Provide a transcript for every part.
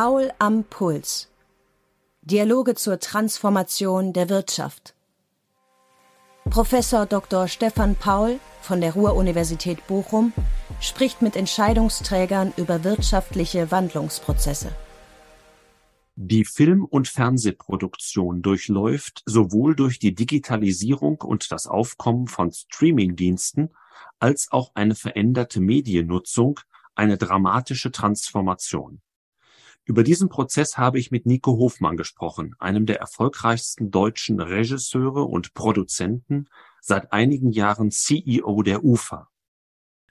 Paul am Puls. Dialoge zur Transformation der Wirtschaft. Professor Dr. Stefan Paul von der Ruhr-Universität Bochum spricht mit Entscheidungsträgern über wirtschaftliche Wandlungsprozesse. Die Film- und Fernsehproduktion durchläuft sowohl durch die Digitalisierung und das Aufkommen von Streamingdiensten als auch eine veränderte Mediennutzung eine dramatische Transformation. Über diesen Prozess habe ich mit Nico Hofmann gesprochen, einem der erfolgreichsten deutschen Regisseure und Produzenten, seit einigen Jahren CEO der UFA.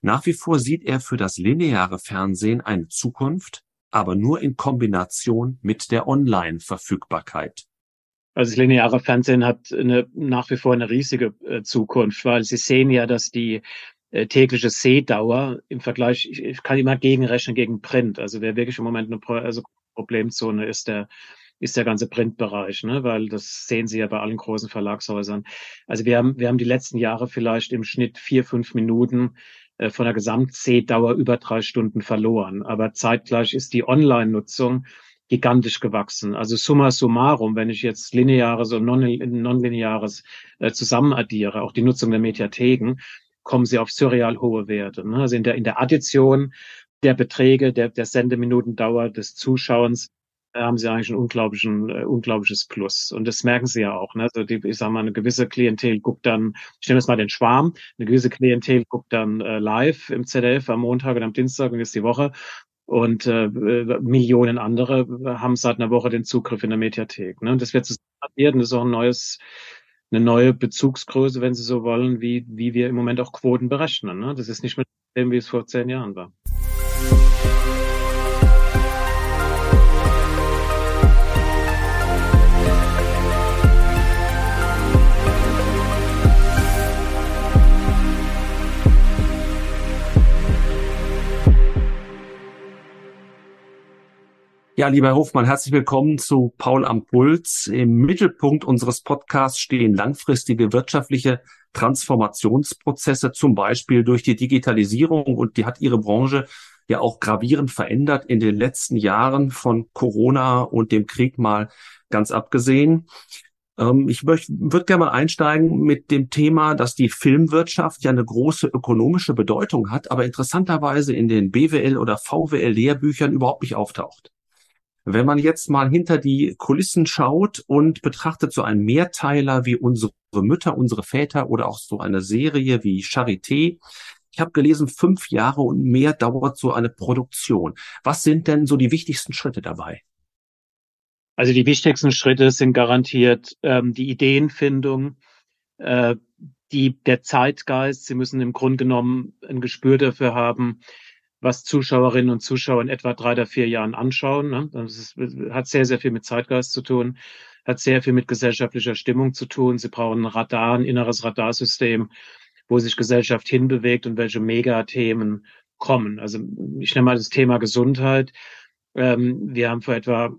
Nach wie vor sieht er für das lineare Fernsehen eine Zukunft, aber nur in Kombination mit der Online-Verfügbarkeit. Also das lineare Fernsehen hat eine, nach wie vor eine riesige äh, Zukunft, weil Sie sehen ja, dass die tägliche Sehdauer im Vergleich, ich, ich, kann immer gegenrechnen gegen Print. Also wer wirklich im Moment eine Pro also Problemzone ist, der ist der ganze Printbereich, ne? weil das sehen Sie ja bei allen großen Verlagshäusern. Also wir haben, wir haben die letzten Jahre vielleicht im Schnitt vier, fünf Minuten äh, von der Gesamtsehdauer über drei Stunden verloren. Aber zeitgleich ist die Online-Nutzung gigantisch gewachsen. Also summa summarum, wenn ich jetzt lineares und nonlineares äh, zusammen addiere, auch die Nutzung der Mediatheken, kommen sie auf surreal hohe Werte. Ne? Also in der, in der Addition der Beträge, der, der Sendeminutendauer des Zuschauens äh, haben sie eigentlich ein unglaublichen, äh, unglaubliches Plus. Und das merken sie ja auch. Ne? Also die, ich sag mal, eine gewisse Klientel guckt dann, ich nehme jetzt mal den Schwarm, eine gewisse Klientel guckt dann äh, live im ZDF am Montag und am Dienstag und ist die Woche. Und äh, Millionen andere haben seit einer Woche den Zugriff in der Mediathek. Ne? Und das wird zusammen und das ist auch ein neues eine neue Bezugsgröße, wenn Sie so wollen, wie, wie wir im Moment auch Quoten berechnen. Ne? Das ist nicht mehr dem, wie es vor zehn Jahren war. Ja, lieber Herr Hofmann, herzlich willkommen zu Paul am Puls. Im Mittelpunkt unseres Podcasts stehen langfristige wirtschaftliche Transformationsprozesse, zum Beispiel durch die Digitalisierung. Und die hat Ihre Branche ja auch gravierend verändert in den letzten Jahren von Corona und dem Krieg mal ganz abgesehen. Ähm, ich würde gerne mal einsteigen mit dem Thema, dass die Filmwirtschaft ja eine große ökonomische Bedeutung hat, aber interessanterweise in den BWL oder VWL Lehrbüchern überhaupt nicht auftaucht. Wenn man jetzt mal hinter die Kulissen schaut und betrachtet so einen Mehrteiler wie unsere Mütter, unsere Väter oder auch so eine Serie wie Charité, ich habe gelesen, fünf Jahre und mehr dauert so eine Produktion. Was sind denn so die wichtigsten Schritte dabei? Also die wichtigsten Schritte sind garantiert ähm, die Ideenfindung, äh, die, der Zeitgeist. Sie müssen im Grunde genommen ein Gespür dafür haben, was Zuschauerinnen und Zuschauer in etwa drei oder vier Jahren anschauen. Ne? Das ist, hat sehr, sehr viel mit Zeitgeist zu tun, hat sehr viel mit gesellschaftlicher Stimmung zu tun. Sie brauchen ein Radar, ein inneres Radarsystem, wo sich Gesellschaft hinbewegt und welche Megathemen kommen. Also ich nehme mal das Thema Gesundheit. Ähm, wir haben vor etwa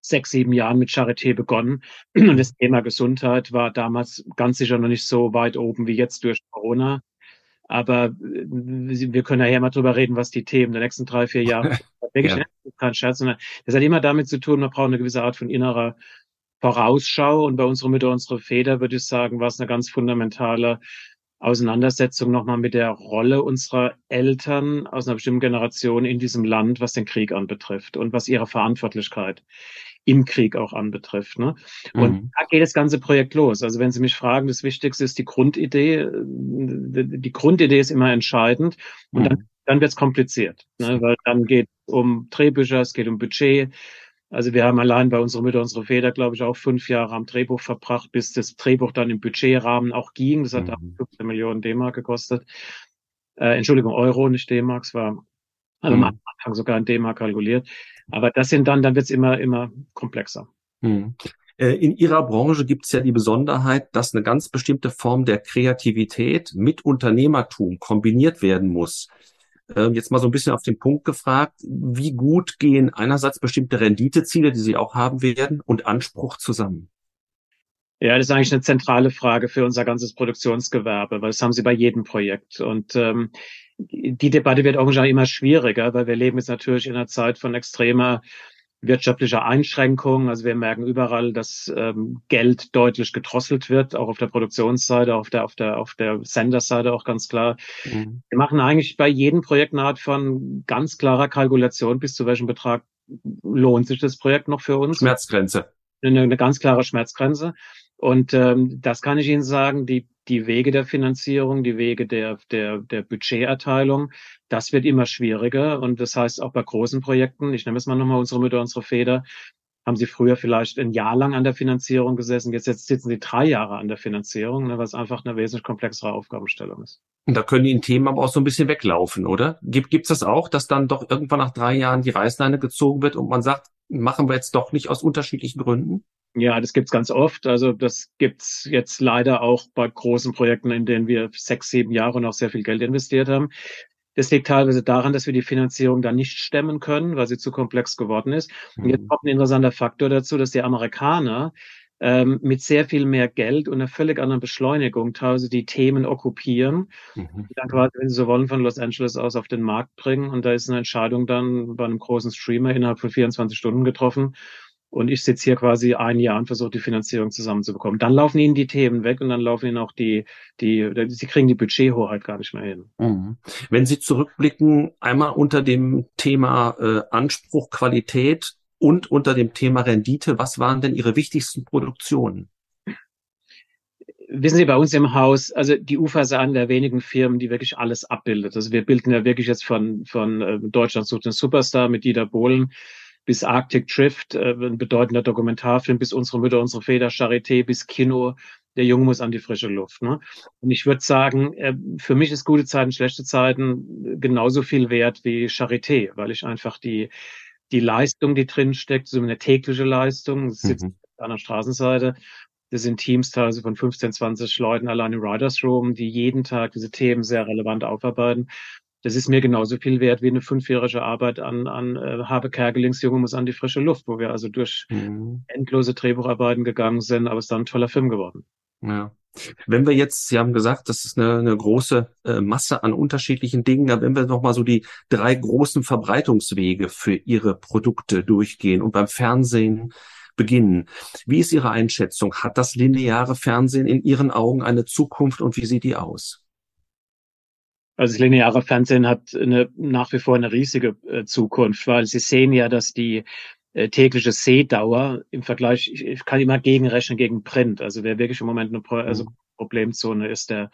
sechs, sieben Jahren mit Charité begonnen. Und das Thema Gesundheit war damals ganz sicher noch nicht so weit oben wie jetzt durch Corona. Aber äh, wir können ja mal drüber reden, was die Themen der nächsten drei, vier Jahre wirklich ja. kein Scherz, sondern das hat immer damit zu tun, man braucht eine gewisse Art von innerer Vorausschau. Und bei unserer Mütter, unserer Väter, würde ich sagen, war es eine ganz fundamentale Auseinandersetzung nochmal mit der Rolle unserer Eltern aus einer bestimmten Generation in diesem Land, was den Krieg anbetrifft und was ihre Verantwortlichkeit im Krieg auch anbetrifft. Ne? Und mhm. da geht das ganze Projekt los. Also wenn Sie mich fragen, das Wichtigste ist die Grundidee. Die Grundidee ist immer entscheidend und mhm. dann, dann wird es kompliziert, ne? weil dann geht es um Drehbücher, es geht um Budget. Also wir haben allein bei unserer Mütter, unsere Väter, glaube ich, auch fünf Jahre am Drehbuch verbracht, bis das Drehbuch dann im Budgetrahmen auch ging. Das hat mhm. 15 Millionen D-Mark gekostet. Äh, Entschuldigung, Euro, nicht D-Mark. Es war also mhm. am Anfang sogar in D-Mark kalkuliert. Aber das sind dann, dann wird es immer, immer komplexer. Mhm. In Ihrer Branche gibt es ja die Besonderheit, dass eine ganz bestimmte Form der Kreativität mit Unternehmertum kombiniert werden muss. Ähm, jetzt mal so ein bisschen auf den Punkt gefragt, wie gut gehen einerseits bestimmte Renditeziele, die Sie auch haben werden, und Anspruch zusammen? Ja, das ist eigentlich eine zentrale Frage für unser ganzes Produktionsgewerbe, weil das haben sie bei jedem Projekt. Und ähm, die Debatte wird auch immer schwieriger, weil wir leben jetzt natürlich in einer Zeit von extremer wirtschaftlicher Einschränkungen. Also wir merken überall, dass ähm, Geld deutlich gedrosselt wird, auch auf der Produktionsseite, auf der, auf der, auf der Senderseite auch ganz klar. Mhm. Wir machen eigentlich bei jedem Projekt eine Art von ganz klarer Kalkulation, bis zu welchem Betrag lohnt sich das Projekt noch für uns. Schmerzgrenze. Eine, eine ganz klare Schmerzgrenze. Und ähm, das kann ich Ihnen sagen, die, die Wege der Finanzierung, die Wege der, der, der Budgeterteilung, das wird immer schwieriger. Und das heißt auch bei großen Projekten, ich nehme es mal nochmal unsere Mütter, unsere Feder, haben sie früher vielleicht ein Jahr lang an der Finanzierung gesessen, jetzt, jetzt sitzen sie drei Jahre an der Finanzierung, ne, was einfach eine wesentlich komplexere Aufgabenstellung ist. Und da können die Themen aber auch so ein bisschen weglaufen, oder? Gibt gibt's das auch, dass dann doch irgendwann nach drei Jahren die Reißleine gezogen wird und man sagt, machen wir jetzt doch nicht aus unterschiedlichen Gründen? Ja, das gibt's ganz oft. Also das gibt's jetzt leider auch bei großen Projekten, in denen wir sechs, sieben Jahre noch sehr viel Geld investiert haben. Das liegt teilweise daran, dass wir die Finanzierung da nicht stemmen können, weil sie zu komplex geworden ist. Und jetzt mhm. kommt ein interessanter Faktor dazu, dass die Amerikaner ähm, mit sehr viel mehr Geld und einer völlig anderen Beschleunigung teilweise die Themen okkupieren, mhm. die dann quasi, wenn sie so wollen, von Los Angeles aus auf den Markt bringen. Und da ist eine Entscheidung dann bei einem großen Streamer innerhalb von 24 Stunden getroffen. Und ich sitze hier quasi ein Jahr und versuche die Finanzierung zusammenzubekommen. Dann laufen ihnen die Themen weg und dann laufen ihnen auch die, die, sie kriegen die Budgethoheit gar nicht mehr hin. Mhm. Wenn Sie zurückblicken, einmal unter dem Thema äh, Anspruch, Qualität und unter dem Thema Rendite, was waren denn Ihre wichtigsten Produktionen? Wissen Sie, bei uns im Haus, also die UFA ist eine der wenigen Firmen, die wirklich alles abbildet. Also wir bilden ja wirklich jetzt von, von äh, Deutschland sucht den Superstar mit Dieter Bohlen bis Arctic Drift, äh, ein bedeutender Dokumentarfilm, bis unsere Mütter, unsere Väter, Charité, bis Kino. Der Junge muss an die frische Luft. Ne? Und ich würde sagen, äh, für mich ist gute Zeiten, schlechte Zeiten genauso viel wert wie Charité, weil ich einfach die, die Leistung, die drin steckt, so eine tägliche Leistung, sitzt mhm. an der Straßenseite, das sind Teams teilweise von 15, 20 Leuten allein im Riders Room, die jeden Tag diese Themen sehr relevant aufarbeiten das ist mir genauso viel wert wie eine fünfjährige Arbeit an, an äh, Habe Kerkelings Junge muss an die frische Luft, wo wir also durch mhm. endlose Drehbucharbeiten gegangen sind, aber es ist dann ein toller Film geworden. Ja. Wenn wir jetzt, Sie haben gesagt, das ist eine, eine große äh, Masse an unterschiedlichen Dingen, aber wenn wir nochmal so die drei großen Verbreitungswege für Ihre Produkte durchgehen und beim Fernsehen beginnen. Wie ist Ihre Einschätzung? Hat das lineare Fernsehen in Ihren Augen eine Zukunft und wie sieht die aus? Also das lineare Fernsehen hat eine, nach wie vor eine riesige äh, Zukunft, weil Sie sehen ja, dass die äh, tägliche Sehdauer im Vergleich, ich, ich, kann immer gegenrechnen gegen Print. Also wer wirklich im Moment eine Pro also mhm. Problemzone ist, der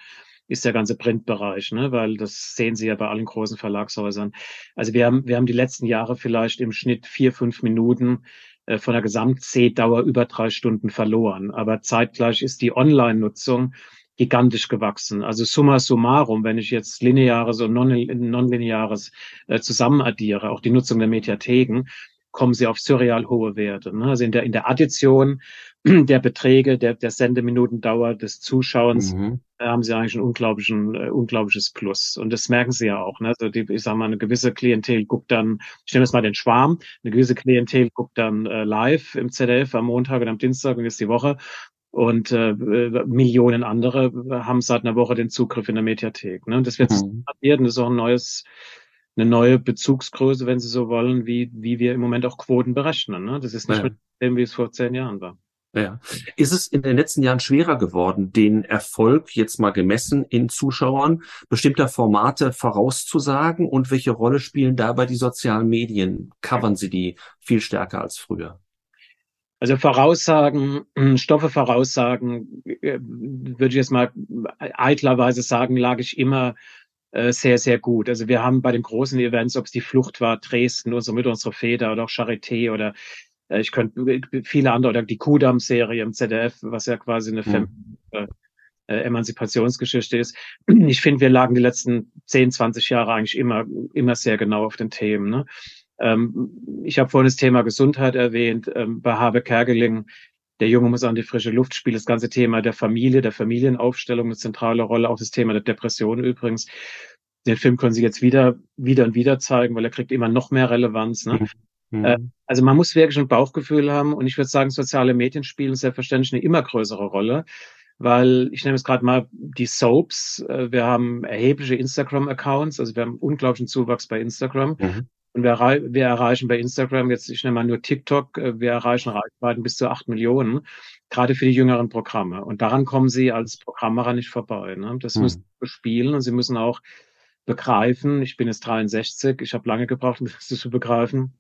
ist der ganze Printbereich, ne? weil das sehen Sie ja bei allen großen Verlagshäusern. Also wir haben, wir haben die letzten Jahre vielleicht im Schnitt vier, fünf Minuten äh, von der Gesamtsehdauer über drei Stunden verloren. Aber zeitgleich ist die Online-Nutzung gigantisch gewachsen. Also summa summarum, wenn ich jetzt lineares und nonlineares äh, zusammen addiere, auch die Nutzung der Mediatheken, kommen sie auf surreal hohe Werte. Ne? Also in der, in der Addition der Beträge, der, der Sendeminutendauer des Zuschauens, mhm. äh, haben sie eigentlich ein unglaublichen, äh, unglaubliches Plus. Und das merken sie ja auch. Ne? Also die, ich sag mal, eine gewisse Klientel guckt dann, ich nehme jetzt mal den Schwarm, eine gewisse Klientel guckt dann äh, live im ZDF am Montag und am Dienstag und ist die Woche und äh, Millionen andere haben seit einer Woche den Zugriff in der Mediathek. Ne? Das wird mhm. das ist auch ein neues, eine neue Bezugsgröße, wenn Sie so wollen, wie, wie wir im Moment auch Quoten berechnen. Ne? Das ist nicht ja. mit dem, wie es vor zehn Jahren war. Ja. Ist es in den letzten Jahren schwerer geworden, den Erfolg jetzt mal gemessen in Zuschauern bestimmter Formate vorauszusagen und welche Rolle spielen dabei die sozialen Medien? Covern sie die viel stärker als früher? Also Voraussagen, hm, Stoffe voraussagen, äh, würde ich jetzt mal eitlerweise sagen, lag ich immer äh, sehr, sehr gut. Also wir haben bei den großen Events, ob es die Flucht war, Dresden, unsere mit unserer Feder oder auch Charité oder äh, ich könnte viele andere oder die Kudam-Serie im ZDF, was ja quasi eine mhm. äh, Emanzipationsgeschichte ist. Ich finde, wir lagen die letzten 10, 20 Jahre eigentlich immer, immer sehr genau auf den Themen. Ne? Ähm, ich habe vorhin das Thema Gesundheit erwähnt. Ähm, bei Habe Kergeling, der Junge muss an die frische Luft spielen. Das ganze Thema der Familie, der Familienaufstellung eine zentrale Rolle. Auch das Thema der Depression übrigens. Den Film können Sie jetzt wieder, wieder und wieder zeigen, weil er kriegt immer noch mehr Relevanz. Ne? Mhm. Mhm. Also man muss wirklich ein Bauchgefühl haben und ich würde sagen, soziale Medien spielen selbstverständlich eine immer größere Rolle, weil ich nehme jetzt gerade mal die Soaps. Äh, wir haben erhebliche Instagram-Accounts, also wir haben unglaublichen Zuwachs bei Instagram. Mhm. Und wir, wir, erreichen bei Instagram jetzt, ich nehme mal nur TikTok, äh, wir erreichen Reichweiten bis zu acht Millionen, gerade für die jüngeren Programme. Und daran kommen sie als Programmerer nicht vorbei. Ne? Das mhm. müssen sie spielen und sie müssen auch begreifen, ich bin jetzt 63, ich habe lange gebraucht, um das zu begreifen,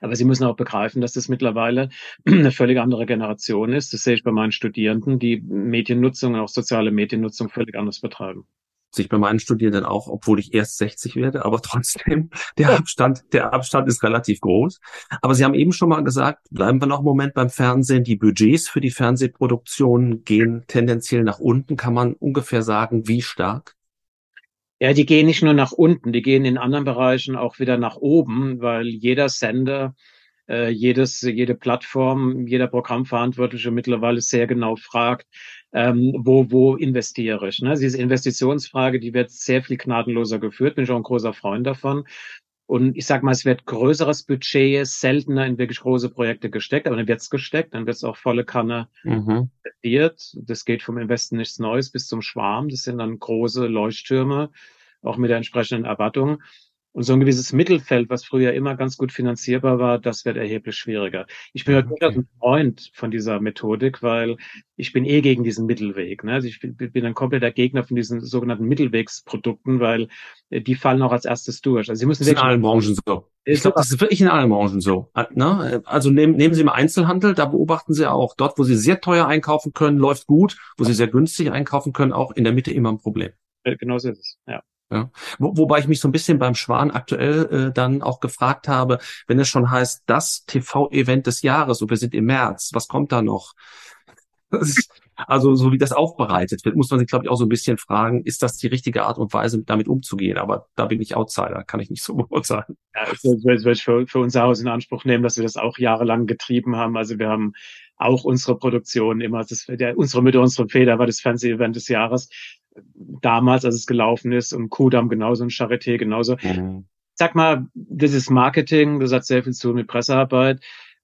aber Sie müssen auch begreifen, dass das mittlerweile eine völlig andere Generation ist. Das sehe ich bei meinen Studierenden, die Mediennutzung und auch soziale Mediennutzung völlig anders betreiben. Sich bei meinen Studierenden auch, obwohl ich erst 60 werde, aber trotzdem, der Abstand, der Abstand ist relativ groß. Aber Sie haben eben schon mal gesagt, bleiben wir noch einen Moment beim Fernsehen. Die Budgets für die Fernsehproduktion gehen tendenziell nach unten. Kann man ungefähr sagen, wie stark? Ja, die gehen nicht nur nach unten, die gehen in anderen Bereichen auch wieder nach oben, weil jeder Sender, äh, jedes, jede Plattform, jeder Programmverantwortliche mittlerweile sehr genau fragt, ähm, wo, wo investiere ich. Ne? Diese Investitionsfrage, die wird sehr viel gnadenloser geführt, bin ich auch ein großer Freund davon. Und ich sage mal, es wird größeres Budget seltener in wirklich große Projekte gesteckt, aber dann wird's gesteckt, dann wird's auch volle Kanne mhm. investiert. Das geht vom Investen nichts Neues bis zum Schwarm. Das sind dann große Leuchttürme, auch mit der entsprechenden Erwartung. Und so ein gewisses Mittelfeld, was früher immer ganz gut finanzierbar war, das wird erheblich schwieriger. Ich bin ja okay. durchaus ein Freund von dieser Methodik, weil ich bin eh gegen diesen Mittelweg. Ne? Also ich bin, bin ein kompletter Gegner von diesen sogenannten Mittelwegsprodukten, weil äh, die fallen auch als erstes durch. Also sie müssen das ist in allen Branchen so. Ich glaube, das ist wirklich in allen Branchen so. Äh, ne? Also nehmen, nehmen Sie mal Einzelhandel, da beobachten Sie auch, dort, wo Sie sehr teuer einkaufen können, läuft gut, wo Sie sehr günstig einkaufen können, auch in der Mitte immer ein Problem. Äh, genau so ist es, ja. Ja. Wo, wobei ich mich so ein bisschen beim Schwan aktuell äh, dann auch gefragt habe, wenn es schon heißt, das TV-Event des Jahres und wir sind im März, was kommt da noch? also so wie das aufbereitet wird, muss man sich, glaube ich, auch so ein bisschen fragen, ist das die richtige Art und Weise, damit umzugehen? Aber da bin ich Outsider, kann ich nicht so beurteilen. Ja, das würde ich für, für unser Haus in Anspruch nehmen, dass wir das auch jahrelang getrieben haben. Also wir haben auch unsere Produktion immer, das, der, unsere Mitte, unsere Feder war das Fernseh-Event des Jahres damals, als es gelaufen ist, und Kudam genauso und Charité genauso. Mhm. Sag mal, das ist Marketing, das hat sehr viel zu tun mit Pressearbeit.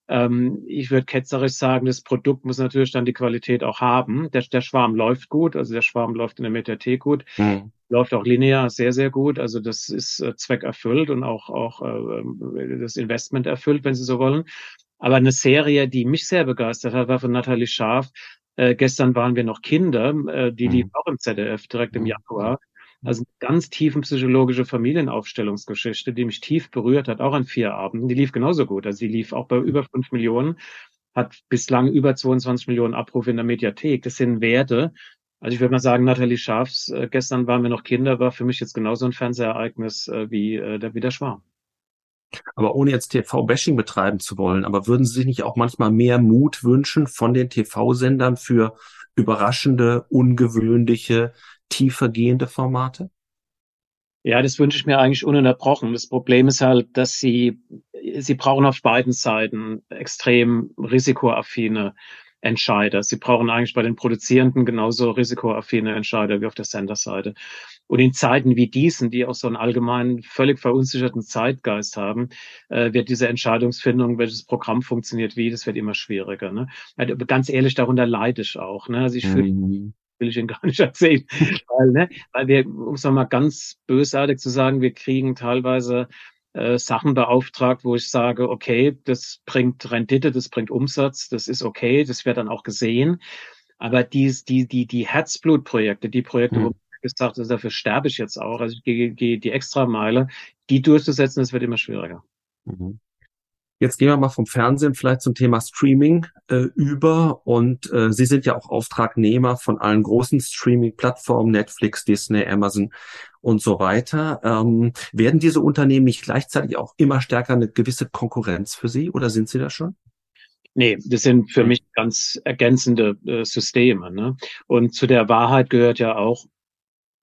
Ähm, ich würde ketzerisch sagen, das Produkt muss natürlich dann die Qualität auch haben. Der, der Schwarm läuft gut, also der Schwarm läuft in der Mediathek gut, mhm. läuft auch linear sehr, sehr gut. Also das ist äh, Zweck erfüllt und auch, auch äh, das Investment erfüllt, wenn Sie so wollen. Aber eine Serie, die mich sehr begeistert hat, war von Nathalie Scharf, äh, gestern waren wir noch Kinder, äh, die lief mhm. auch im ZDF direkt im mhm. Januar. Also eine ganz tiefen psychologische Familienaufstellungsgeschichte, die mich tief berührt hat, auch an vier Abenden. Die lief genauso gut. Also die lief auch bei über fünf Millionen, hat bislang über 22 Millionen Abrufe in der Mediathek. Das sind Werte. Also ich würde mal sagen, Nathalie Schafs, äh, gestern waren wir noch Kinder, war für mich jetzt genauso ein Fernsehereignis äh, wie, äh, der, wie der Schwarm. Aber ohne jetzt TV-Bashing betreiben zu wollen, aber würden Sie sich nicht auch manchmal mehr Mut wünschen von den TV-Sendern für überraschende, ungewöhnliche, tiefergehende Formate? Ja, das wünsche ich mir eigentlich ununterbrochen. Das Problem ist halt, dass sie, sie brauchen auf beiden Seiten extrem risikoaffine Entscheider. Sie brauchen eigentlich bei den Produzierenden genauso risikoaffine Entscheider wie auf der Senderseite. Und in Zeiten wie diesen, die auch so einen allgemeinen, völlig verunsicherten Zeitgeist haben, äh, wird diese Entscheidungsfindung, welches Programm funktioniert wie, das wird immer schwieriger. Ne? Also ganz ehrlich, darunter leide ich auch. Ne? Also ich fühle mhm will ich Ihnen gar nicht erzählen. weil, ne, weil wir, um es mal ganz bösartig zu sagen, wir kriegen teilweise äh, Sachen beauftragt, wo ich sage, okay, das bringt Rendite, das bringt Umsatz, das ist okay, das wird dann auch gesehen. Aber die, die, die, die Herzblutprojekte, die Projekte, mhm. wo gesagt, also dafür sterbe ich jetzt auch. Also ich gehe, gehe die Extrameile, die durchzusetzen, das wird immer schwieriger. Mhm. Jetzt gehen wir mal vom Fernsehen vielleicht zum Thema Streaming äh, über. Und äh, Sie sind ja auch Auftragnehmer von allen großen Streaming-Plattformen, Netflix, Disney, Amazon und so weiter. Ähm, werden diese Unternehmen nicht gleichzeitig auch immer stärker eine gewisse Konkurrenz für Sie oder sind Sie da schon? Nee, das sind für mich ganz ergänzende äh, Systeme. Ne? Und zu der Wahrheit gehört ja auch,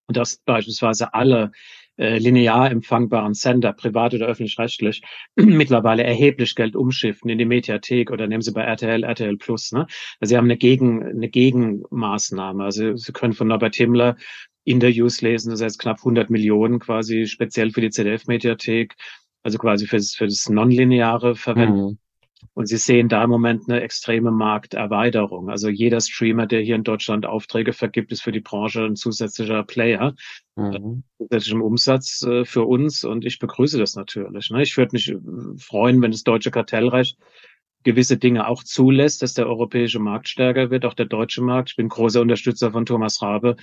dass beispielsweise alle äh, linear empfangbaren Sender, privat oder öffentlich-rechtlich, mittlerweile erheblich Geld umschiffen in die Mediathek oder nehmen Sie bei RTL, RTL Plus. Ne? Also Sie haben eine, Gegen, eine Gegenmaßnahme. Also Sie können von Norbert Himmler Interviews lesen, das heißt knapp 100 Millionen quasi speziell für die ZDF-Mediathek also quasi für das, für das Nonlineare verwenden. Mhm. Und Sie sehen da im Moment eine extreme Markterweiterung. Also jeder Streamer, der hier in Deutschland Aufträge vergibt, ist für die Branche ein zusätzlicher Player, mhm. zusätzlichem Umsatz äh, für uns. Und ich begrüße das natürlich. Ne? Ich würde mich äh, freuen, wenn das deutsche Kartellrecht gewisse Dinge auch zulässt, dass der europäische Markt stärker wird, auch der deutsche Markt. Ich bin großer Unterstützer von Thomas Rabe,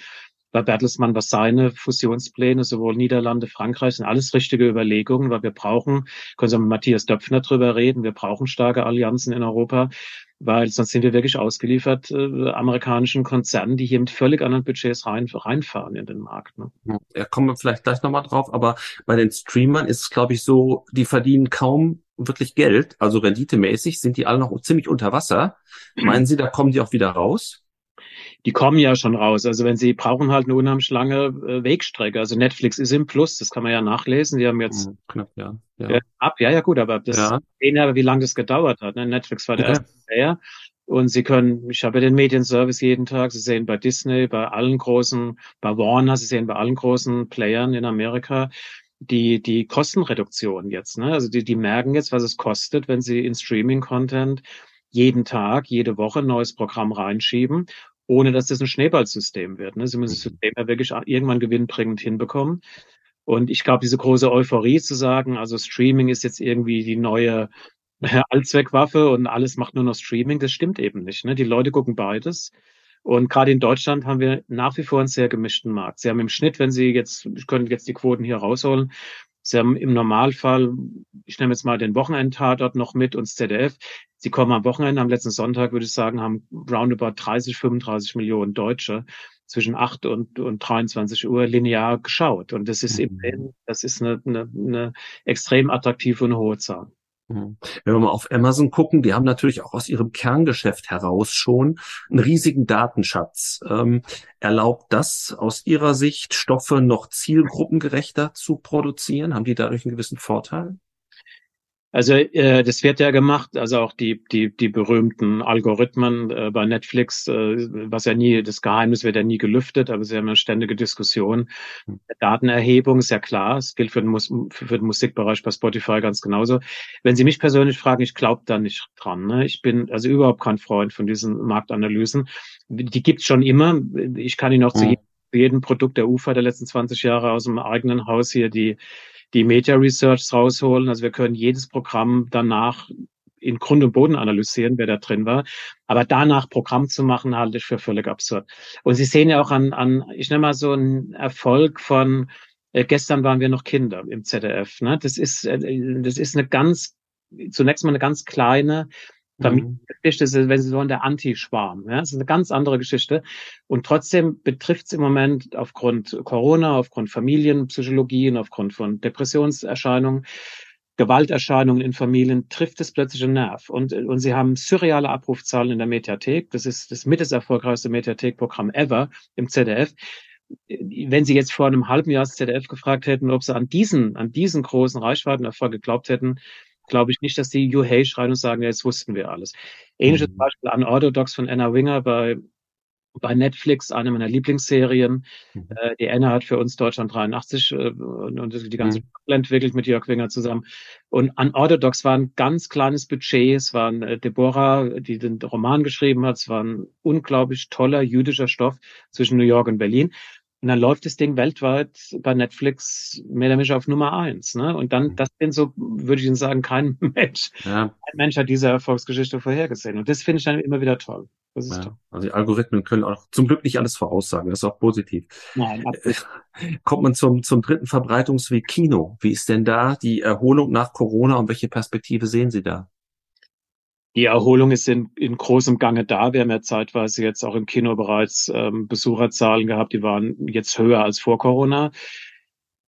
bei Bertelsmann, was seine Fusionspläne, sowohl Niederlande, Frankreich, sind alles richtige Überlegungen, weil wir brauchen, können Sie mit Matthias Döpfner drüber reden, wir brauchen starke Allianzen in Europa, weil sonst sind wir wirklich ausgeliefert äh, amerikanischen Konzernen, die hier mit völlig anderen Budgets rein, reinfahren in den Markt. Ne? Ja, kommen wir vielleicht gleich nochmal drauf, aber bei den Streamern ist es, glaube ich, so, die verdienen kaum wirklich Geld, also renditemäßig sind die alle noch ziemlich unter Wasser. Meinen Sie, da kommen die auch wieder raus? Die kommen ja schon raus. Also wenn sie brauchen halt eine unheimlich lange äh, Wegstrecke. Also Netflix ist im Plus, das kann man ja nachlesen. Die haben jetzt hm, knapp, ja. ja. Äh, ab, ja, ja gut, aber das ja. sehen ja, wie lange das gedauert hat. Ne? Netflix war der okay. erste Player. Und Sie können, ich habe ja den Medienservice jeden Tag, Sie sehen bei Disney, bei allen großen, bei Warner, Sie sehen bei allen großen Playern in Amerika die, die Kostenreduktion jetzt. Ne? Also die, die merken jetzt, was es kostet, wenn sie in Streaming-Content jeden Tag, jede Woche ein neues Programm reinschieben ohne dass das ein Schneeballsystem wird. Ne? Sie müssen das mhm. System ja wirklich irgendwann gewinnbringend hinbekommen. Und ich glaube, diese große Euphorie zu sagen, also Streaming ist jetzt irgendwie die neue Allzweckwaffe und alles macht nur noch Streaming, das stimmt eben nicht. Ne? Die Leute gucken beides. Und gerade in Deutschland haben wir nach wie vor einen sehr gemischten Markt. Sie haben im Schnitt, wenn Sie jetzt, ich könnte jetzt die Quoten hier rausholen, Sie haben im Normalfall, ich nehme jetzt mal den Wochenendtatort noch mit und das ZDF. Sie kommen am Wochenende, am letzten Sonntag, würde ich sagen, haben roundabout 30, 35 Millionen Deutsche zwischen 8 und, und 23 Uhr linear geschaut. Und das ist mhm. eben, das ist eine, eine, eine extrem attraktive und hohe Zahl. Mhm. Wenn wir mal auf Amazon gucken, die haben natürlich auch aus ihrem Kerngeschäft heraus schon einen riesigen Datenschatz. Ähm, erlaubt das aus Ihrer Sicht, Stoffe noch zielgruppengerechter zu produzieren? Haben die dadurch einen gewissen Vorteil? Also äh, das wird ja gemacht, also auch die die die berühmten Algorithmen äh, bei Netflix, äh, was ja nie das Geheimnis wird ja nie gelüftet, aber es ist ja immer eine ständige Diskussion. Hm. Datenerhebung ist ja klar, es gilt für den, Mus für den Musikbereich bei Spotify ganz genauso. Wenn Sie mich persönlich fragen, ich glaube da nicht dran. Ne? Ich bin also überhaupt kein Freund von diesen Marktanalysen. Die gibt's schon immer. Ich kann Ihnen auch mhm. zu jedem Produkt der UFA der letzten 20 Jahre aus dem eigenen Haus hier die die Media Research rausholen. Also wir können jedes Programm danach in Grund und Boden analysieren, wer da drin war. Aber danach Programm zu machen, halte ich für völlig absurd. Und Sie sehen ja auch an, an ich nenne mal so einen Erfolg von äh, gestern waren wir noch Kinder im ZDF. Ne? Das ist, äh, das ist eine ganz, zunächst mal eine ganz kleine Familiengeschichte ist, wenn Sie wollen, der Anti-Schwarm. Ja, das ist eine ganz andere Geschichte. Und trotzdem betrifft es im Moment aufgrund Corona, aufgrund Familienpsychologien, aufgrund von Depressionserscheinungen, Gewalterscheinungen in Familien, trifft es plötzlich einen Nerv. Und, und Sie haben surreale Abrufzahlen in der Mediathek. Das ist das mit das erfolgreichste Mediathekprogramm ever im ZDF wenn Sie jetzt vor einem halben Jahr das ZDF gefragt hätten, ob Sie an diesen, an diesen großen Reichweitenerfolg geglaubt hätten, glaube ich nicht, dass die You Hey schreien und sagen, ja, jetzt wussten wir alles. Ähnliches mhm. Beispiel an Orthodox von Anna Winger bei bei Netflix, eine meiner Lieblingsserien. Mhm. Äh, die Anna hat für uns Deutschland 83 äh, und, und die ganze mhm. entwickelt mit Jörg Winger zusammen. Und an Orthodox war ein ganz kleines Budget. Es war äh, Deborah, die den Roman geschrieben hat. Es war ein unglaublich toller jüdischer Stoff zwischen New York und Berlin. Und dann läuft das Ding weltweit bei Netflix mehr oder weniger auf Nummer eins. Ne? Und dann, mhm. das sind so, würde ich Ihnen sagen, kein Mensch. Ja. Kein Mensch hat diese Erfolgsgeschichte vorhergesehen. Und das finde ich dann immer wieder toll. Das ist ja. toll. Also die Algorithmen können auch zum Glück nicht alles voraussagen. Das ist auch positiv. Nein, Kommt man zum, zum dritten Verbreitungsweg Kino. Wie ist denn da die Erholung nach Corona und welche Perspektive sehen Sie da? Die Erholung ist in, in großem Gange da. Wir haben ja zeitweise jetzt auch im Kino bereits ähm, Besucherzahlen gehabt, die waren jetzt höher als vor Corona.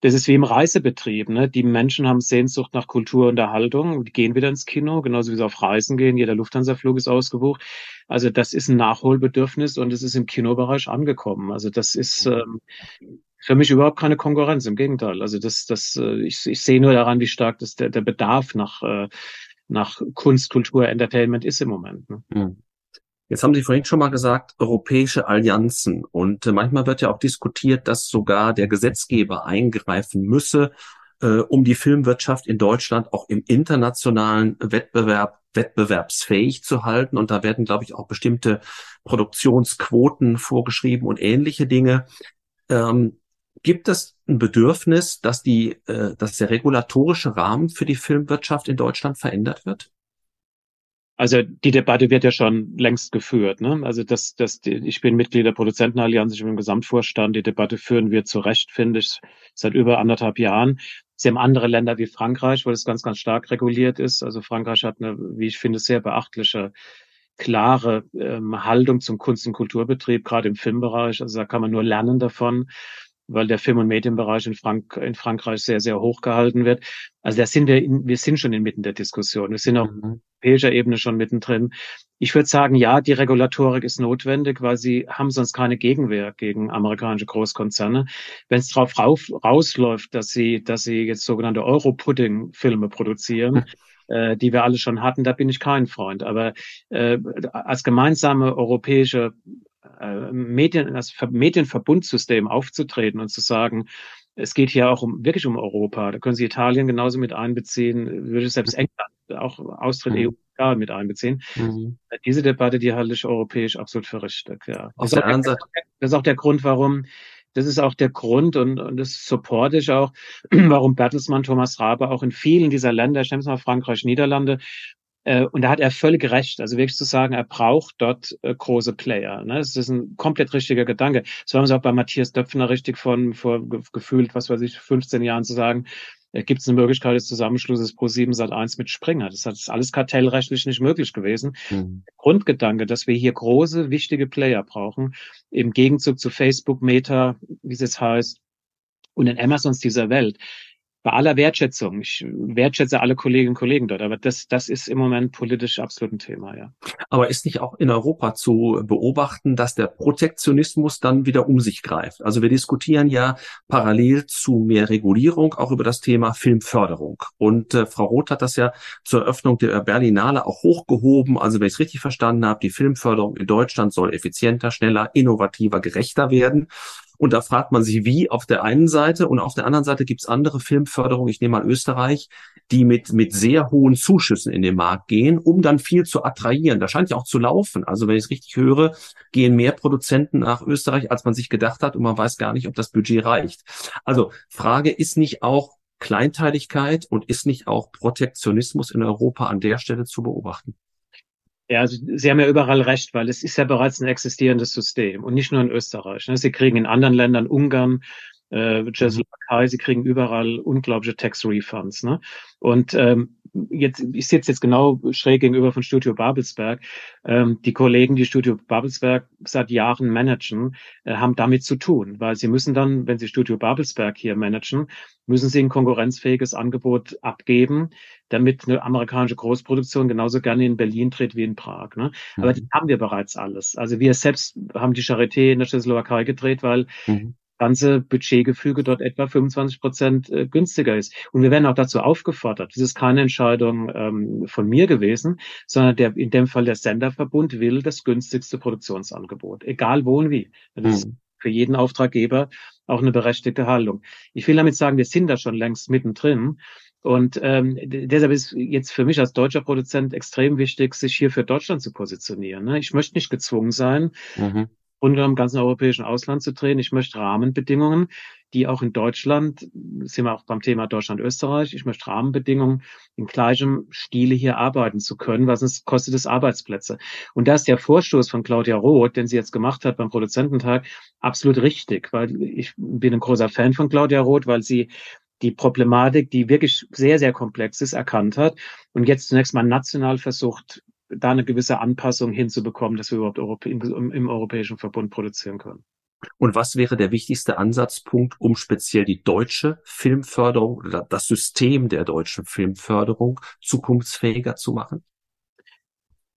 Das ist wie im Reisebetrieb. Ne? Die Menschen haben Sehnsucht nach Kultur und Erhaltung. Die gehen wieder ins Kino, genauso wie sie auf Reisen gehen. Jeder Lufthansa-Flug ist ausgebucht. Also das ist ein Nachholbedürfnis und es ist im Kinobereich angekommen. Also das ist ähm, für mich überhaupt keine Konkurrenz. Im Gegenteil. Also das, das, äh, ich, ich sehe nur daran, wie stark das der, der Bedarf nach äh, nach Kunst, Kultur, Entertainment ist im Moment. Ne? Hm. Jetzt haben Sie vorhin schon mal gesagt, europäische Allianzen. Und äh, manchmal wird ja auch diskutiert, dass sogar der Gesetzgeber eingreifen müsse, äh, um die Filmwirtschaft in Deutschland auch im internationalen Wettbewerb wettbewerbsfähig zu halten. Und da werden, glaube ich, auch bestimmte Produktionsquoten vorgeschrieben und ähnliche Dinge. Ähm, gibt es ein Bedürfnis, dass die, äh, dass der regulatorische Rahmen für die Filmwirtschaft in Deutschland verändert wird? Also die Debatte wird ja schon längst geführt. Ne? Also das, das, ich bin Mitglied der Produzentenallianz, ich bin im Gesamtvorstand. Die Debatte führen wir zu Recht, finde ich, seit über anderthalb Jahren. Sie haben andere Länder wie Frankreich, wo das ganz, ganz stark reguliert ist. Also Frankreich hat eine, wie ich finde, sehr beachtliche, klare ähm, Haltung zum Kunst- und Kulturbetrieb, gerade im Filmbereich. Also da kann man nur lernen davon weil der Film- und Medienbereich in, Frank in Frankreich sehr, sehr hoch gehalten wird. Also da sind wir, in, wir sind schon inmitten der Diskussion. Wir sind auf mhm. europäischer Ebene schon mittendrin. Ich würde sagen, ja, die Regulatorik ist notwendig, weil sie haben sonst keine Gegenwehr gegen amerikanische Großkonzerne. Wenn es darauf rausläuft, dass sie, dass sie jetzt sogenannte Euro-Pudding-Filme produzieren, äh, die wir alle schon hatten, da bin ich kein Freund. Aber äh, als gemeinsame europäische Medien, das Medienverbundsystem aufzutreten und zu sagen, es geht hier auch um wirklich um Europa. Da können Sie Italien genauso mit einbeziehen, würde selbst England auch Austritt mhm. EU mit einbeziehen. Mhm. Diese Debatte, die halte ich europäisch absolut für richtig. Ja. Auf das, der ist der, das ist auch der Grund, warum das ist auch der Grund und, und das supporte ich auch, warum Bertelsmann Thomas Rabe auch in vielen dieser Länder, ich nehme es mal Frankreich, Niederlande, äh, und da hat er völlig recht. Also wirklich zu sagen, er braucht dort äh, große Player. Ne? Das ist ein komplett richtiger Gedanke. So haben sie auch bei Matthias Döpfner richtig von vor gefühlt, was weiß ich, 15 Jahren zu sagen, äh, gibt es eine Möglichkeit des Zusammenschlusses pro 7 Sat 1 mit Springer. Das ist alles kartellrechtlich nicht möglich gewesen. Mhm. Grundgedanke, dass wir hier große, wichtige Player brauchen, im Gegenzug zu Facebook, Meta, wie es jetzt heißt, und den Amazons dieser Welt bei aller Wertschätzung, ich wertschätze alle Kolleginnen und Kollegen dort, aber das, das ist im Moment politisch absolut ein Thema, ja. Aber ist nicht auch in Europa zu beobachten, dass der Protektionismus dann wieder um sich greift? Also wir diskutieren ja parallel zu mehr Regulierung auch über das Thema Filmförderung. Und äh, Frau Roth hat das ja zur Eröffnung der Berlinale auch hochgehoben. Also wenn ich es richtig verstanden habe, die Filmförderung in Deutschland soll effizienter, schneller, innovativer, gerechter werden. Und da fragt man sich, wie auf der einen Seite und auf der anderen Seite gibt's andere Filmförderungen, ich nehme mal Österreich, die mit, mit sehr hohen Zuschüssen in den Markt gehen, um dann viel zu attrahieren. Da scheint ja auch zu laufen. Also wenn ich es richtig höre, gehen mehr Produzenten nach Österreich, als man sich gedacht hat und man weiß gar nicht, ob das Budget reicht. Also Frage ist nicht auch Kleinteiligkeit und ist nicht auch Protektionismus in Europa an der Stelle zu beobachten? Ja, also Sie haben ja überall recht, weil es ist ja bereits ein existierendes System und nicht nur in Österreich. Ne? Sie kriegen in anderen Ländern, Ungarn, äh, Tschechoslowakei, sie kriegen überall unglaubliche Tax Refunds. Ne? Und ähm, jetzt, ich sitze jetzt genau schräg gegenüber von Studio Babelsberg. Ähm, die Kollegen, die Studio Babelsberg seit Jahren managen, äh, haben damit zu tun, weil sie müssen dann, wenn sie Studio Babelsberg hier managen, müssen sie ein konkurrenzfähiges Angebot abgeben, damit eine amerikanische Großproduktion genauso gerne in Berlin tritt wie in Prag. Ne? Aber mhm. die haben wir bereits alles. Also wir selbst haben die Charité in der Tschechoslowakei gedreht, weil mhm ganze Budgetgefüge dort etwa 25 Prozent äh, günstiger ist. Und wir werden auch dazu aufgefordert. Das ist keine Entscheidung ähm, von mir gewesen, sondern der, in dem Fall der Senderverbund will das günstigste Produktionsangebot, egal wo und wie. Das mhm. ist für jeden Auftraggeber auch eine berechtigte Haltung. Ich will damit sagen, wir sind da schon längst mittendrin. Und ähm, deshalb ist jetzt für mich als deutscher Produzent extrem wichtig, sich hier für Deutschland zu positionieren. Ne? Ich möchte nicht gezwungen sein, mhm. Grunde im ganzen europäischen Ausland zu drehen. Ich möchte Rahmenbedingungen, die auch in Deutschland, sind wir auch beim Thema Deutschland-Österreich, ich möchte Rahmenbedingungen in gleichem Stile hier arbeiten zu können, was es kostet es Arbeitsplätze. Und da ist der Vorstoß von Claudia Roth, den sie jetzt gemacht hat beim Produzententag, absolut richtig, weil ich bin ein großer Fan von Claudia Roth, weil sie die Problematik, die wirklich sehr, sehr komplex ist, erkannt hat und jetzt zunächst mal national versucht, da eine gewisse Anpassung hinzubekommen, dass wir überhaupt im, Europäischen Verbund produzieren können. Und was wäre der wichtigste Ansatzpunkt, um speziell die deutsche Filmförderung oder das System der deutschen Filmförderung zukunftsfähiger zu machen?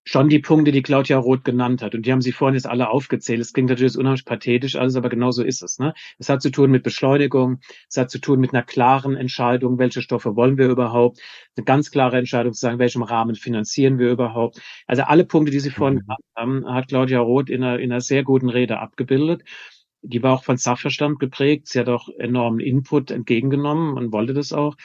Schon die Punkte, die Claudia Roth genannt hat. Und die haben sie vorhin jetzt alle aufgezählt. Es klingt natürlich unheimlich pathetisch alles, aber genau so ist es. Ne? Es hat zu tun mit Beschleunigung, es hat zu tun mit einer klaren Entscheidung, welche Stoffe wollen wir überhaupt, eine ganz klare Entscheidung zu sagen, welchem Rahmen finanzieren wir überhaupt. Also alle Punkte, die Sie vorhin mhm. genannt haben, hat Claudia Roth in einer, in einer sehr guten Rede abgebildet. die war auch von Sachverstand geprägt. Sie hat auch enormen Input entgegengenommen und wollte das auch.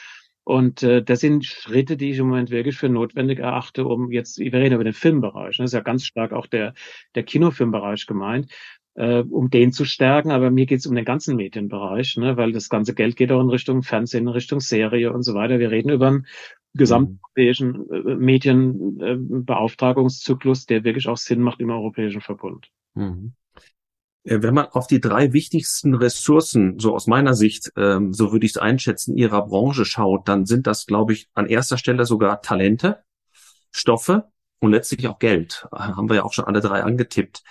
Und äh, das sind Schritte, die ich im Moment wirklich für notwendig erachte, um jetzt, wir reden über den Filmbereich, ne? das ist ja ganz stark auch der, der Kinofilmbereich gemeint, äh, um den zu stärken, aber mir geht es um den ganzen Medienbereich, ne? weil das ganze Geld geht auch in Richtung Fernsehen, in Richtung Serie und so weiter. Wir reden über einen gesamteuropäischen äh, Medienbeauftragungszyklus, der wirklich auch Sinn macht im Europäischen Verbund. Mhm. Äh, wenn man auf die drei wichtigsten Ressourcen, so aus meiner Sicht, ähm, so würde ich es einschätzen, ihrer Branche schaut, dann sind das, glaube ich, an erster Stelle sogar Talente, Stoffe und letztlich auch Geld. Haben wir ja auch schon alle drei angetippt.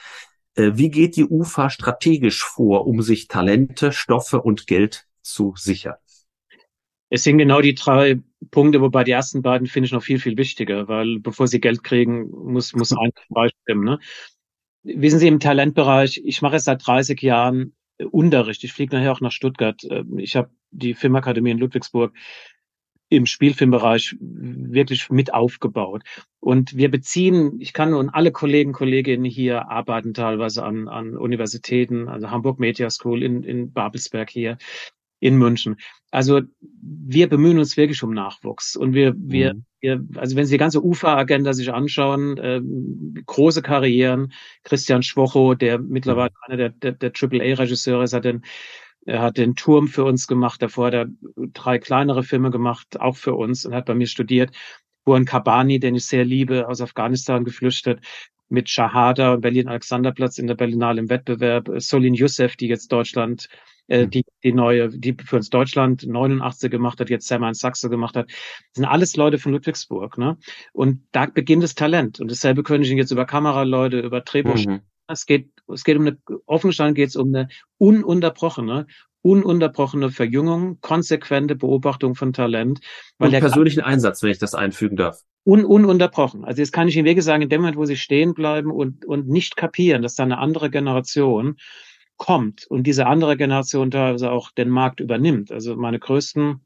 Äh, wie geht die UFA strategisch vor, um sich Talente, Stoffe und Geld zu sichern? Es sind genau die drei Punkte, wobei die ersten beiden finde ich noch viel, viel wichtiger, weil bevor sie Geld kriegen, muss, muss ein beistimmen. Ne? Wissen Sie, im Talentbereich, ich mache es seit 30 Jahren äh, Unterricht. Ich fliege nachher auch nach Stuttgart. Ähm, ich habe die Filmakademie in Ludwigsburg im Spielfilmbereich wirklich mit aufgebaut. Und wir beziehen, ich kann nun alle Kollegen, Kolleginnen hier arbeiten teilweise an, an Universitäten, also Hamburg Media School in, in Babelsberg hier in München. Also wir bemühen uns wirklich um Nachwuchs und wir, wir, mhm. wir also wenn Sie die ganze UFA-Agenda sich anschauen, äh, große Karrieren, Christian Schwocho, der mittlerweile mhm. einer der, der, der AAA-Regisseure ist, hat den, er hat den Turm für uns gemacht, davor hat er drei kleinere Filme gemacht, auch für uns und hat bei mir studiert. Buan Kabani, den ich sehr liebe, aus Afghanistan geflüchtet, mit Shahada, Berlin-Alexanderplatz in der Berlinale im Wettbewerb, Solin Youssef, die jetzt Deutschland äh, hm. die, die neue, die für uns Deutschland 89 gemacht hat, jetzt Sam Sachse gemacht hat. Das sind alles Leute von Ludwigsburg, ne? Und da beginnt das Talent. Und dasselbe können ich jetzt über Kameraleute, über Drehbuch. Mhm. Es geht, es geht um eine, offen gestanden geht es um eine ununterbrochene, ununterbrochene Verjüngung, konsequente Beobachtung von Talent. Weil Und persönlichen Einsatz, wenn ich das einfügen darf. Un, ununterbrochen. Also jetzt kann ich Ihnen wirklich sagen, in dem Moment, wo Sie stehen bleiben und, und nicht kapieren, dass da eine andere Generation kommt und diese andere Generation teilweise auch den Markt übernimmt. Also meine größten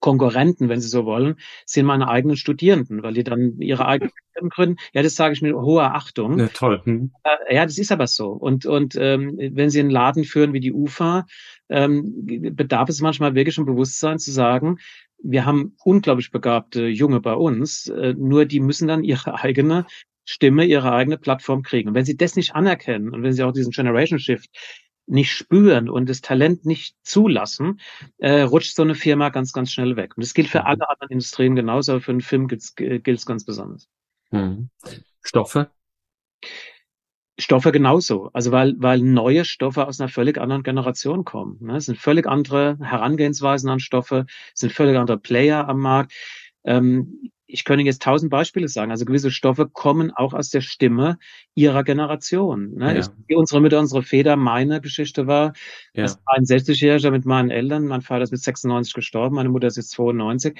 Konkurrenten, wenn Sie so wollen, sind meine eigenen Studierenden, weil die dann ihre eigenen Firmen gründen. Ja, das sage ich mit hoher Achtung. Ja, toll. Hm. Ja, das ist aber so. Und, und ähm, wenn Sie einen Laden führen wie die UFA, ähm, bedarf es manchmal wirklich ein Bewusstsein zu sagen, wir haben unglaublich begabte Junge bei uns, äh, nur die müssen dann ihre eigene Stimme ihre eigene Plattform kriegen. Und wenn sie das nicht anerkennen und wenn sie auch diesen Generation Shift nicht spüren und das Talent nicht zulassen, äh, rutscht so eine Firma ganz, ganz schnell weg. Und das gilt für mhm. alle anderen Industrien genauso, aber für einen Film gilt es ganz besonders. Mhm. Stoffe? Stoffe genauso. Also weil, weil neue Stoffe aus einer völlig anderen Generation kommen. Ne? Es sind völlig andere Herangehensweisen an Stoffe, es sind völlig andere Player am Markt. Ähm, ich könnte jetzt tausend Beispiele sagen. Also gewisse Stoffe kommen auch aus der Stimme ihrer Generation. Ne? Ja. Ich, unsere Mütter, unsere Väter, meine Geschichte war, ja. das war ein 60-Jähriger mit meinen Eltern. Mein Vater ist mit 96 gestorben, meine Mutter ist jetzt 92.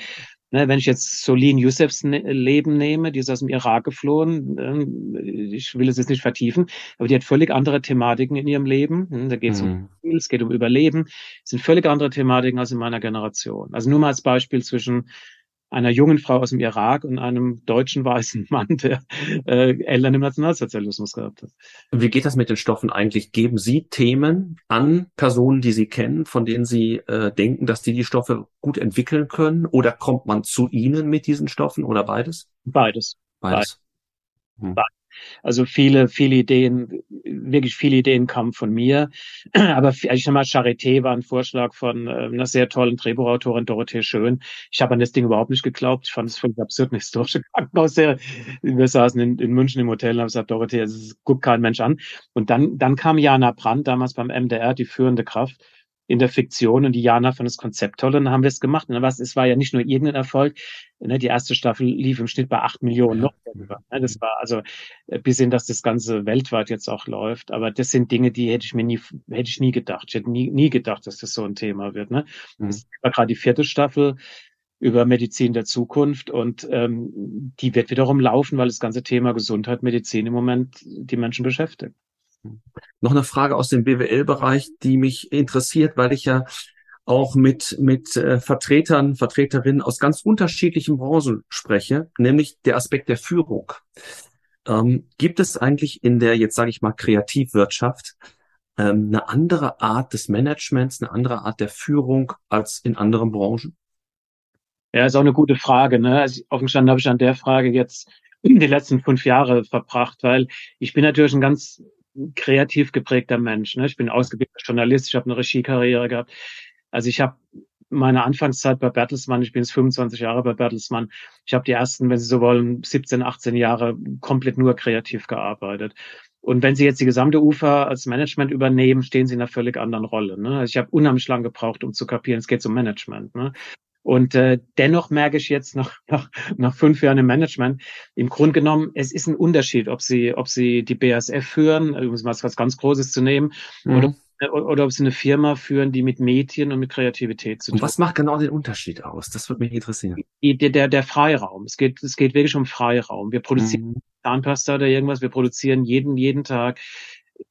Ne, wenn ich jetzt Solin Youssefs ne Leben nehme, die ist aus dem Irak geflohen, äh, ich will es jetzt nicht vertiefen, aber die hat völlig andere Thematiken in ihrem Leben. Hm, da geht es mhm. um es geht um Überleben. Es sind völlig andere Thematiken als in meiner Generation. Also nur mal als Beispiel zwischen einer jungen Frau aus dem Irak und einem deutschen weißen Mann, der äh, Eltern im Nationalsozialismus gehabt hat. Wie geht das mit den Stoffen eigentlich? Geben Sie Themen an Personen, die Sie kennen, von denen Sie äh, denken, dass die die Stoffe gut entwickeln können? Oder kommt man zu Ihnen mit diesen Stoffen oder beides? Beides. Beides. Beides. Hm. Also viele, viele Ideen, wirklich viele Ideen kamen von mir. Aber ich sag mal, Charité war ein Vorschlag von äh, einer sehr tollen Drehbuchautorin Dorothee Schön. Ich habe an das Ding überhaupt nicht geglaubt. Ich fand es völlig absurd, ein historische Krankenhaus. Der, wir saßen in, in München im Hotel und haben gesagt, Dorothee, es guckt kein Mensch an. Und dann, dann kam Jana Brandt, damals beim MDR, die führende Kraft in der Fiktion und die Jana fand das Konzept toll und dann haben wir es gemacht. Und was, es war ja nicht nur irgendein Erfolg. Ne, die erste Staffel lief im Schnitt bei acht Millionen noch darüber. Ne, das war also äh, bis hin, dass das Ganze weltweit jetzt auch läuft. Aber das sind Dinge, die hätte ich mir nie, hätte ich nie gedacht. Ich hätte nie, nie gedacht, dass das so ein Thema wird. Ne? Mhm. Das war gerade die vierte Staffel über Medizin der Zukunft und ähm, die wird wiederum laufen, weil das ganze Thema Gesundheit, Medizin im Moment die Menschen beschäftigt. Noch eine Frage aus dem BWL-Bereich, die mich interessiert, weil ich ja auch mit, mit äh, Vertretern, Vertreterinnen aus ganz unterschiedlichen Branchen spreche, nämlich der Aspekt der Führung. Ähm, gibt es eigentlich in der, jetzt sage ich mal, Kreativwirtschaft ähm, eine andere Art des Managements, eine andere Art der Führung als in anderen Branchen? Ja, ist auch eine gute Frage. Ne? Also aufgestanden habe ich an der Frage jetzt die letzten fünf Jahre verbracht, weil ich bin natürlich ein ganz kreativ geprägter Mensch. Ne? Ich bin ausgebildeter Journalist, ich habe eine Regiekarriere gehabt. Also ich habe meine Anfangszeit bei Bertelsmann, ich bin jetzt 25 Jahre bei Bertelsmann, ich habe die ersten, wenn Sie so wollen, 17, 18 Jahre komplett nur kreativ gearbeitet. Und wenn Sie jetzt die gesamte UFA als Management übernehmen, stehen Sie in einer völlig anderen Rolle. Ne? Also ich habe unheimlich lange gebraucht, um zu kapieren, es geht um Management. Ne? Und äh, dennoch merke ich jetzt nach, nach, nach fünf Jahren im Management, im Grunde genommen, es ist ein Unterschied, ob Sie, ob Sie die BASF führen, um mal was ganz Großes zu nehmen, mhm. oder oder ob sie eine Firma führen, die mit Medien und mit Kreativität zu tun. Und was macht genau den Unterschied aus? Das würde mich interessieren. Der, der, der Freiraum. Es geht, es geht wirklich um Freiraum. Wir produzieren mhm. Zahnpasta oder irgendwas. Wir produzieren jeden, jeden Tag,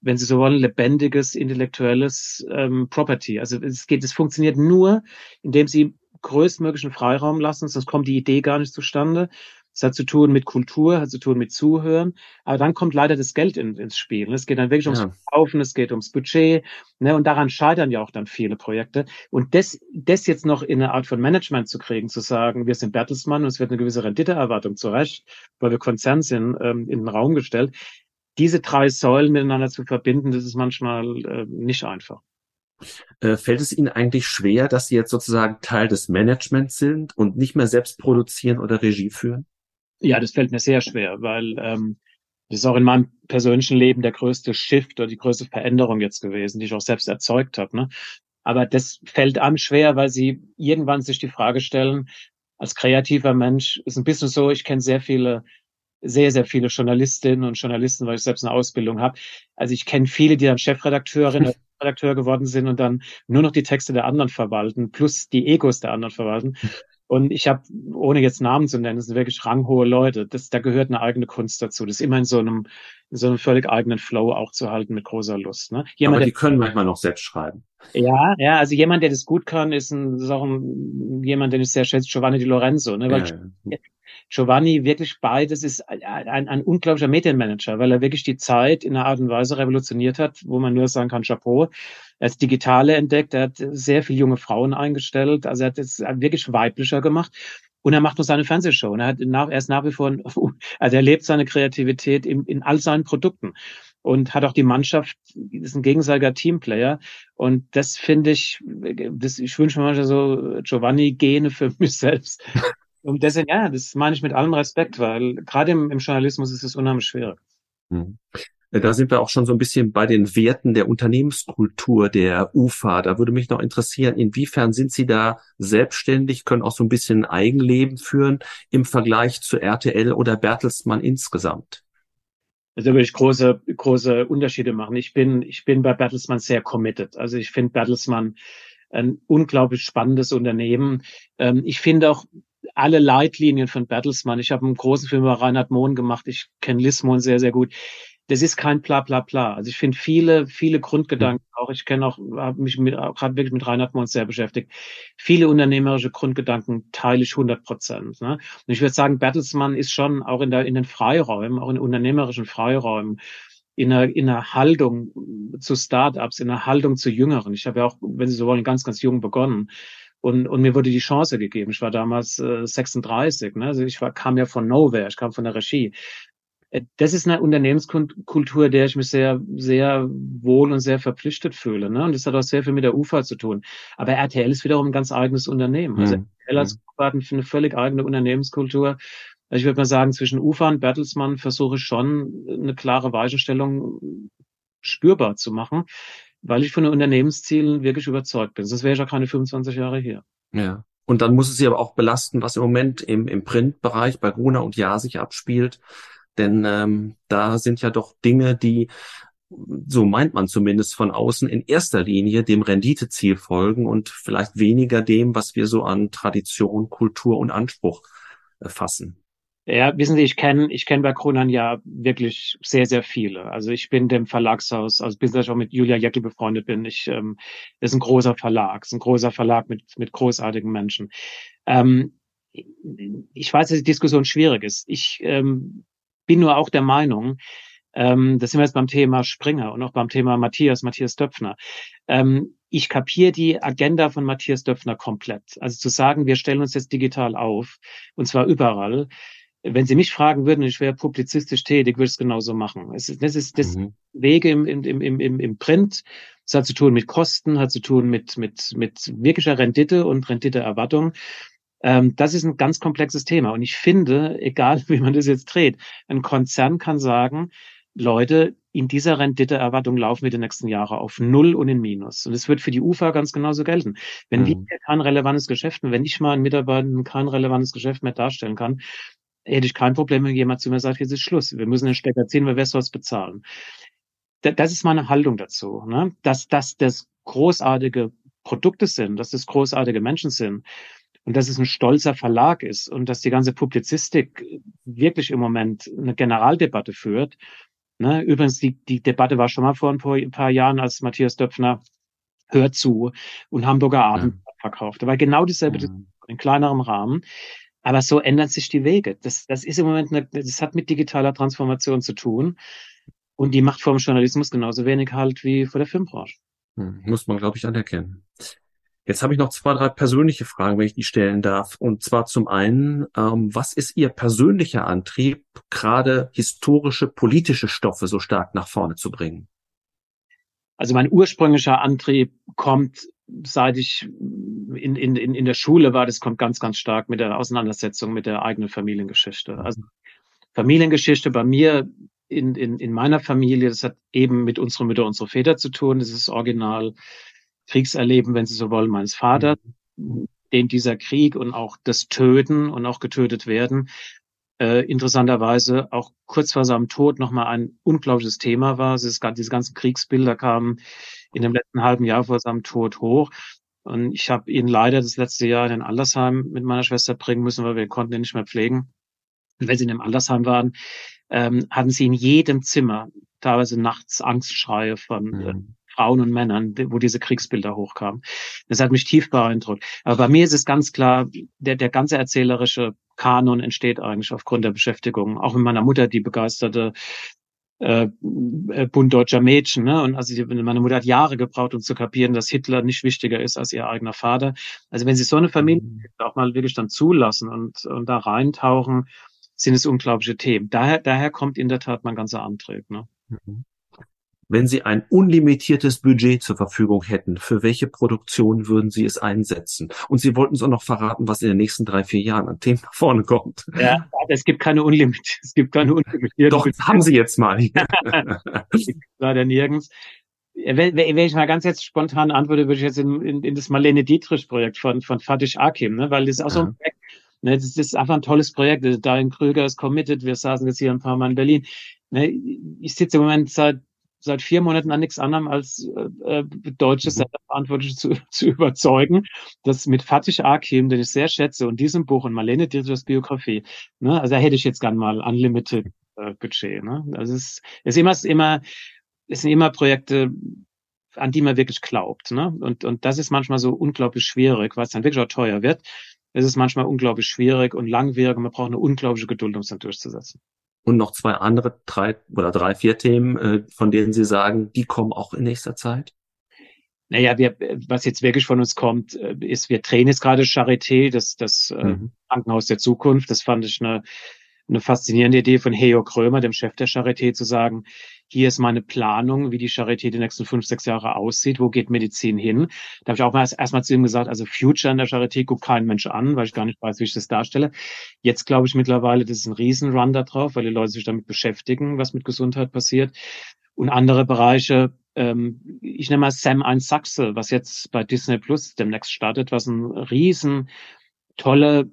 wenn Sie so wollen, lebendiges, intellektuelles ähm, Property. Also es geht, es funktioniert nur, indem Sie größtmöglichen Freiraum lassen, sonst kommt die Idee gar nicht zustande. Es hat zu tun mit Kultur, hat zu tun mit Zuhören. Aber dann kommt leider das Geld in, ins Spiel. Es geht dann wirklich ums ja. Verkaufen, es geht ums Budget. Ne? Und daran scheitern ja auch dann viele Projekte. Und das, das jetzt noch in eine Art von Management zu kriegen, zu sagen, wir sind Bertelsmann und es wird eine gewisse Renditeerwartung zu Recht, weil wir Konzern sind, ähm, in den Raum gestellt. Diese drei Säulen miteinander zu verbinden, das ist manchmal äh, nicht einfach. Äh, fällt es Ihnen eigentlich schwer, dass Sie jetzt sozusagen Teil des Managements sind und nicht mehr selbst produzieren oder Regie führen? Ja, das fällt mir sehr schwer, weil ähm, das ist auch in meinem persönlichen Leben der größte Shift oder die größte Veränderung jetzt gewesen, die ich auch selbst erzeugt habe. Ne? Aber das fällt einem schwer, weil sie irgendwann sich die Frage stellen, als kreativer Mensch ist ein bisschen so, ich kenne sehr viele, sehr, sehr viele Journalistinnen und Journalisten, weil ich selbst eine Ausbildung habe. Also ich kenne viele, die dann Chefredakteurin oder Redakteur geworden sind und dann nur noch die Texte der anderen verwalten, plus die Egos der anderen verwalten. Und ich habe, ohne jetzt Namen zu nennen, das sind wirklich ranghohe Leute. Das, da gehört eine eigene Kunst dazu. Das ist immer in so einem, in so einem völlig eigenen Flow auch zu halten mit großer Lust. Ne? Jemand, Aber die der, können manchmal noch selbst schreiben. Ja, ja, also jemand, der das gut kann, ist, ein, ist auch ein, jemand, den ich sehr schätze, Giovanni Di Lorenzo. Ne? Weil ja, Giovanni wirklich beides ist ein, ein, unglaublicher Medienmanager, weil er wirklich die Zeit in einer Art und Weise revolutioniert hat, wo man nur sagen kann, Chapeau. Er hat Digitale entdeckt, er hat sehr viele junge Frauen eingestellt, also er hat es wirklich weiblicher gemacht. Und er macht nur seine Fernsehshow. Und er, hat nach, er ist nach wie vor, also er lebt seine Kreativität in, in all seinen Produkten und hat auch die Mannschaft, ist ein gegenseitiger Teamplayer. Und das finde ich, das, ich wünsche mir manchmal so Giovanni-Gene für mich selbst. Und deswegen, ja, das meine ich mit allem Respekt, weil gerade im, im Journalismus ist es unheimlich schwierig. Mhm. Da sind wir auch schon so ein bisschen bei den Werten der Unternehmenskultur der UFA. Da würde mich noch interessieren, inwiefern sind Sie da selbstständig, können auch so ein bisschen Eigenleben führen im Vergleich zu RTL oder Bertelsmann insgesamt? Also würde ich große, große Unterschiede machen. Ich bin, ich bin bei Bertelsmann sehr committed. Also ich finde Bertelsmann ein unglaublich spannendes Unternehmen. Ähm, ich finde auch alle Leitlinien von Bertelsmann. Ich habe einen großen Film über Reinhard Mohn gemacht. Ich kenne Liz Mohn sehr, sehr gut das ist kein Bla bla bla. Also ich finde viele, viele Grundgedanken auch, ich kenne auch, habe mich gerade wirklich mit Reinhard Mons sehr beschäftigt. Viele unternehmerische Grundgedanken teile ich 100 Prozent. Ne? Und ich würde sagen, Bertelsmann ist schon auch in, der, in den Freiräumen, auch in unternehmerischen Freiräumen, in einer, in einer Haltung zu Startups, in einer Haltung zu Jüngeren. Ich habe ja auch, wenn Sie so wollen, ganz, ganz jung begonnen. Und, und mir wurde die Chance gegeben. Ich war damals äh, 36, ne? also ich war, kam ja von Nowhere, ich kam von der Regie. Äh, das ist eine Unternehmenskultur, der ich mich sehr, sehr wohl und sehr verpflichtet fühle. Ne? Und das hat auch sehr viel mit der UFA zu tun. Aber RTL ist wiederum ein ganz eigenes Unternehmen. Also mhm. RTL als UFA hat eine völlig eigene Unternehmenskultur. Also ich würde mal sagen, zwischen UFA und Bertelsmann versuche ich schon eine klare Weichenstellung spürbar zu machen, weil ich von den Unternehmenszielen wirklich überzeugt bin. Sonst wäre ja keine 25 Jahre hier. Ja. Und dann muss es sie aber auch belasten, was im Moment im, im Printbereich bei Gruner und Ja sich abspielt. Denn ähm, da sind ja doch Dinge, die, so meint man zumindest von außen, in erster Linie dem Renditeziel folgen und vielleicht weniger dem, was wir so an Tradition, Kultur und Anspruch äh, fassen. Ja, wissen Sie, ich kenne ich kenn bei Kronan ja wirklich sehr, sehr viele. Also ich bin dem Verlagshaus, also bis ich auch mit Julia Jeckel befreundet bin, ich, ähm, das ist ein großer Verlag, ist ein großer Verlag mit, mit großartigen Menschen. Ähm, ich weiß, dass die Diskussion schwierig ist. Ich ähm, bin nur auch der Meinung, Ähm, das sind wir jetzt beim Thema Springer und auch beim Thema Matthias, Matthias Döpfner. Ähm, ich kapiere die Agenda von Matthias Döpfner komplett. Also zu sagen, wir stellen uns jetzt digital auf, und zwar überall. Wenn Sie mich fragen würden, ich wäre publizistisch tätig, würde ich es genauso machen. Es ist, das ist das mhm. Wege im, im, im, im, im Print. Es hat zu tun mit Kosten, hat zu tun mit, mit, mit wirklicher Rendite und Renditeerwartung. Ähm, das ist ein ganz komplexes Thema. Und ich finde, egal wie man das jetzt dreht, ein Konzern kann sagen, Leute, in dieser Renditeerwartung laufen wir die nächsten Jahre auf Null und in Minus. Und es wird für die UFA ganz genauso gelten. Wenn mhm. wir kein relevantes Geschäft, wenn ich mal einen Mitarbeiter kein relevantes Geschäft mehr darstellen kann, hätte ich kein Problem, wenn jemand zu mir sagt, jetzt ist Schluss. Wir müssen den Stecker ziehen, weil wer soll es bezahlen? Das ist meine Haltung dazu, ne? dass, dass das großartige Produkte sind, dass das großartige Menschen sind und dass es ein stolzer Verlag ist und dass die ganze Publizistik wirklich im Moment eine Generaldebatte führt Ne? Übrigens, die, die Debatte war schon mal vor ein paar Jahren, als Matthias Döpfner Hört zu und Hamburger Abend ja. verkauft. Da war genau dieselbe ja. in kleinerem Rahmen. Aber so ändern sich die Wege. Das, das ist im Moment, eine, das hat mit digitaler Transformation zu tun. Und die macht vor dem Journalismus genauso wenig halt wie vor der Filmbranche. Hm, muss man, glaube ich, anerkennen. Jetzt habe ich noch zwei, drei persönliche Fragen, wenn ich die stellen darf. Und zwar zum einen, ähm, was ist Ihr persönlicher Antrieb, gerade historische, politische Stoffe so stark nach vorne zu bringen? Also mein ursprünglicher Antrieb kommt, seit ich in, in, in der Schule war, das kommt ganz, ganz stark mit der Auseinandersetzung mit der eigenen Familiengeschichte. Mhm. Also Familiengeschichte bei mir in, in, in meiner Familie, das hat eben mit unserer Mütter, unserer Väter zu tun. Das ist original Kriegserleben, wenn Sie so wollen, meines Vaters, mhm. den dieser Krieg und auch das Töten und auch getötet werden, äh, interessanterweise auch kurz vor seinem Tod nochmal ein unglaubliches Thema war. Es ist, diese ganzen Kriegsbilder kamen in dem letzten halben Jahr vor seinem Tod hoch. Und ich habe ihn leider das letzte Jahr in den Altersheim mit meiner Schwester bringen müssen, weil wir konnten ihn nicht mehr pflegen. Und wenn sie in dem Altersheim waren, ähm, hatten sie in jedem Zimmer teilweise nachts Angstschreie von äh, mhm. Frauen und Männern, wo diese Kriegsbilder hochkamen. Das hat mich tief beeindruckt. Aber bei mir ist es ganz klar, der, der ganze erzählerische Kanon entsteht eigentlich aufgrund der Beschäftigung. Auch mit meiner Mutter, die begeisterte äh, äh, Bund deutscher Mädchen. Ne? Und also die, meine Mutter hat Jahre gebraucht, um zu kapieren, dass Hitler nicht wichtiger ist als ihr eigener Vater. Also wenn Sie so eine Familie mhm. auch mal wirklich dann zulassen und, und da reintauchen, sind es unglaubliche Themen. Daher, daher kommt in der Tat mein ganzer Antrieb. Ne? Mhm wenn Sie ein unlimitiertes Budget zur Verfügung hätten, für welche Produktion würden Sie es einsetzen? Und Sie wollten uns auch noch verraten, was in den nächsten drei, vier Jahren an Themen nach vorne kommt. Ja, es gibt keine unlimitierte, es gibt keine unlimitierten. Doch, Budget. haben Sie jetzt mal. Leider nirgends. Wenn, wenn ich mal ganz jetzt spontan antworte, würde ich jetzt in, in, in das Marlene Dietrich-Projekt von, von Fatih Akim, ne, weil das ist auch so ein Projekt, ne, das ist einfach ein tolles Projekt. Darin Krüger ist committed. Wir saßen jetzt hier ein paar Mal in Berlin. Ne, ich sitze im Moment seit seit vier Monaten an nichts anderem als äh, äh deutsche. Verantwortliche zu, zu überzeugen, dass mit Fatih Akim, den ich sehr schätze, und diesem Buch und Marlene Dietrichs Biografie, ne, also da hätte ich jetzt gern mal Unlimited äh, Budget. Ne? Also es ist immer, es ist immer, es sind immer Projekte, an die man wirklich glaubt. Ne? Und, und das ist manchmal so unglaublich schwierig, weil es dann wirklich auch teuer wird. Es ist manchmal unglaublich schwierig und langwierig und man braucht eine unglaubliche Geduld, um es dann durchzusetzen und noch zwei andere, drei oder drei, vier Themen, äh, von denen Sie sagen, die kommen auch in nächster Zeit? Naja, wir, was jetzt wirklich von uns kommt, äh, ist, wir drehen jetzt gerade Charité, das, das äh, mhm. Krankenhaus der Zukunft. Das fand ich eine, eine faszinierende Idee von Heo Krömer, dem Chef der Charité, zu sagen, hier ist meine Planung, wie die Charité die nächsten fünf, sechs Jahre aussieht, wo geht Medizin hin. Da habe ich auch mal erstmal zu ihm gesagt, also Future in der Charité guckt kein Mensch an, weil ich gar nicht weiß, wie ich das darstelle. Jetzt glaube ich mittlerweile, das ist ein Riesenrun da drauf, weil die Leute sich damit beschäftigen, was mit Gesundheit passiert. Und andere Bereiche, ähm, ich nenne mal Sam 1 Sachse, was jetzt bei Disney Plus demnächst startet, was ein riesen tolle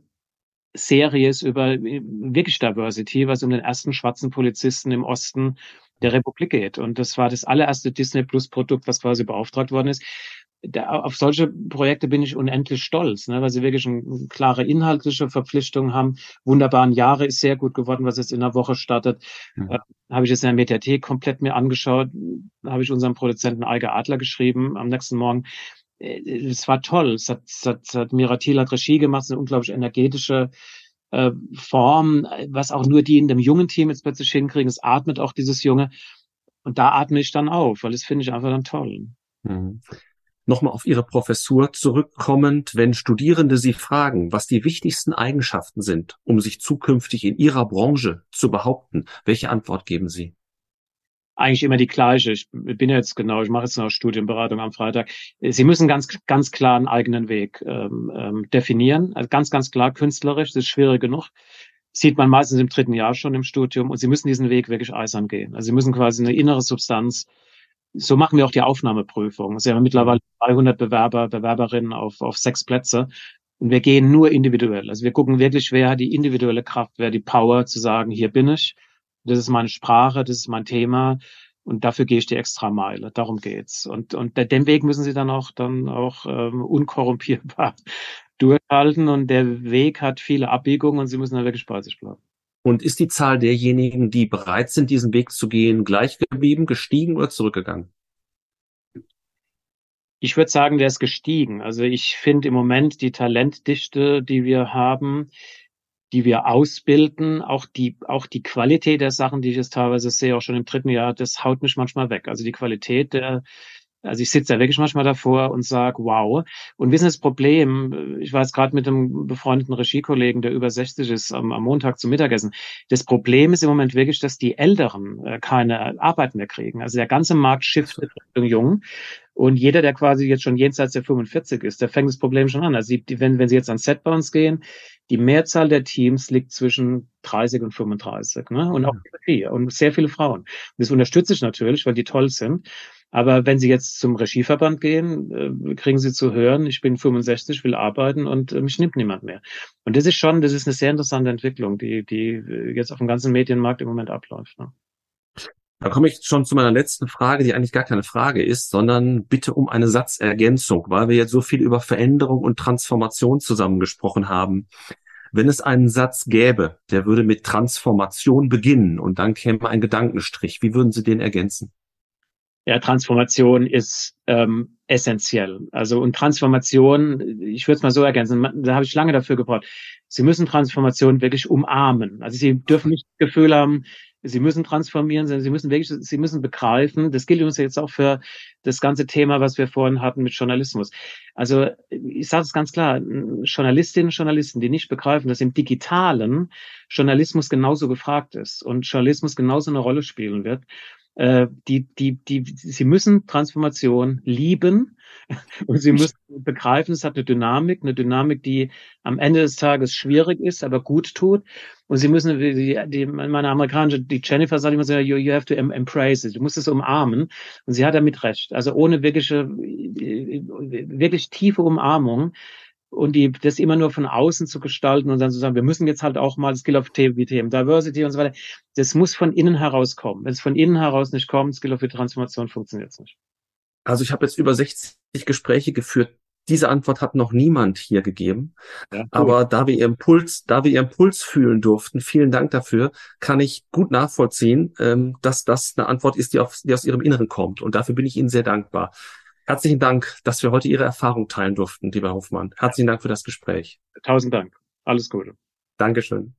Serie ist über wirklich Diversity, was um den ersten schwarzen Polizisten im Osten der Republik geht. Und das war das allererste Disney Plus Produkt, was quasi beauftragt worden ist. Da, auf solche Projekte bin ich unendlich stolz, ne, weil sie wirklich eine, klare inhaltliche Verpflichtung haben. Wunderbaren Jahre ist sehr gut geworden, was jetzt in der Woche startet. Mhm. Äh, habe ich jetzt in der Mediathek komplett mir angeschaut. Habe ich unserem Produzenten Eiger Adler geschrieben am nächsten Morgen. Äh, es war toll. Es hat, es hat, es hat Miratil hat Regie gemacht, eine unglaublich energetische äh, Form, was auch nur die in dem jungen Team jetzt plötzlich hinkriegen. Es atmet auch dieses Junge. Und da atme ich dann auf, weil das finde ich einfach dann toll. Mhm. Nochmal auf Ihre Professur zurückkommend, wenn Studierende Sie fragen, was die wichtigsten Eigenschaften sind, um sich zukünftig in Ihrer Branche zu behaupten, welche Antwort geben Sie? Eigentlich immer die gleiche. Ich bin jetzt genau, ich mache jetzt noch Studienberatung am Freitag. Sie müssen ganz, ganz klar einen eigenen Weg ähm, ähm, definieren. Also ganz, ganz klar künstlerisch, das ist schwierig genug. Sieht man meistens im dritten Jahr schon im Studium und Sie müssen diesen Weg wirklich eisern gehen. Also Sie müssen quasi eine innere Substanz so machen wir auch die Aufnahmeprüfung. Es haben mittlerweile 300 Bewerber, Bewerberinnen auf, auf sechs Plätze. Und wir gehen nur individuell. Also wir gucken wirklich, wer hat die individuelle Kraft, wer die Power zu sagen, hier bin ich das ist meine Sprache, das ist mein Thema. Und dafür gehe ich die extra Meile. Darum geht's. Und, und den Weg müssen sie dann auch, dann auch ähm, unkorrumpierbar durchhalten. Und der Weg hat viele Abbiegungen und sie müssen da wirklich bei sich bleiben. Und ist die Zahl derjenigen, die bereit sind, diesen Weg zu gehen, gleich geblieben, gestiegen oder zurückgegangen? Ich würde sagen, der ist gestiegen. Also ich finde im Moment die Talentdichte, die wir haben, die wir ausbilden, auch die, auch die Qualität der Sachen, die ich jetzt teilweise sehe, auch schon im dritten Jahr, das haut mich manchmal weg. Also die Qualität der, also ich sitze da wirklich manchmal davor und sage, wow. Und wissen das Problem, ich war jetzt gerade mit einem befreundeten Regiekollegen, der über 60 ist, am, am, Montag zum Mittagessen. Das Problem ist im Moment wirklich, dass die Älteren äh, keine Arbeit mehr kriegen. Also der ganze Markt shiftet Richtung Jung. Und jeder, der quasi jetzt schon jenseits der 45 ist, der fängt das Problem schon an. Also die, wenn, wenn sie jetzt an Set bei uns gehen, die Mehrzahl der Teams liegt zwischen 30 und 35. Ne? Und auch vier und sehr viele Frauen. Das unterstütze ich natürlich, weil die toll sind. Aber wenn Sie jetzt zum Regieverband gehen, äh, kriegen Sie zu hören, ich bin 65, will arbeiten und äh, mich nimmt niemand mehr. Und das ist schon, das ist eine sehr interessante Entwicklung, die, die jetzt auf dem ganzen Medienmarkt im Moment abläuft. Ne? Da komme ich schon zu meiner letzten Frage, die eigentlich gar keine Frage ist, sondern bitte um eine Satzergänzung, weil wir jetzt so viel über Veränderung und Transformation zusammengesprochen haben. Wenn es einen Satz gäbe, der würde mit Transformation beginnen und dann käme ein Gedankenstrich, wie würden Sie den ergänzen? Ja, Transformation ist ähm, essentiell. Also und Transformation, ich würde es mal so ergänzen, da habe ich lange dafür gebraucht. Sie müssen Transformation wirklich umarmen. Also Sie dürfen nicht das Gefühl haben, Sie müssen transformieren, Sie müssen wirklich, Sie müssen begreifen. Das gilt übrigens jetzt auch für das ganze Thema, was wir vorhin hatten mit Journalismus. Also ich sage es ganz klar: Journalistinnen und Journalisten, die nicht begreifen, dass im Digitalen Journalismus genauso gefragt ist und Journalismus genauso eine Rolle spielen wird äh, die, die, die, sie müssen Transformation lieben und sie müssen begreifen, es hat eine Dynamik, eine Dynamik, die am Ende des Tages schwierig ist, aber gut tut. Und sie müssen, die, die, meine amerikanische, die Jennifer sagt immer so, you, you have to embrace it. Du musst es umarmen. Und sie hat damit recht. Also ohne wirkliche, wirklich tiefe Umarmung und die, das immer nur von außen zu gestalten und dann zu sagen, wir müssen jetzt halt auch mal, das gilt auf Themen wie Themen Diversity und so weiter, das muss von innen heraus kommen. Wenn es von innen heraus nicht kommt, Skill of die Transformation funktioniert es nicht. Also ich habe jetzt über 60 Gespräche geführt. Diese Antwort hat noch niemand hier gegeben. Ja, Aber da wir Ihren Puls, da wir Ihren Puls fühlen durften, vielen Dank dafür, kann ich gut nachvollziehen, ähm, dass das eine Antwort ist, die, auf, die aus Ihrem Inneren kommt. Und dafür bin ich Ihnen sehr dankbar. Herzlichen Dank, dass wir heute Ihre Erfahrung teilen durften, lieber Hofmann. Herzlichen Dank für das Gespräch. Tausend Dank. Alles Gute. Dankeschön.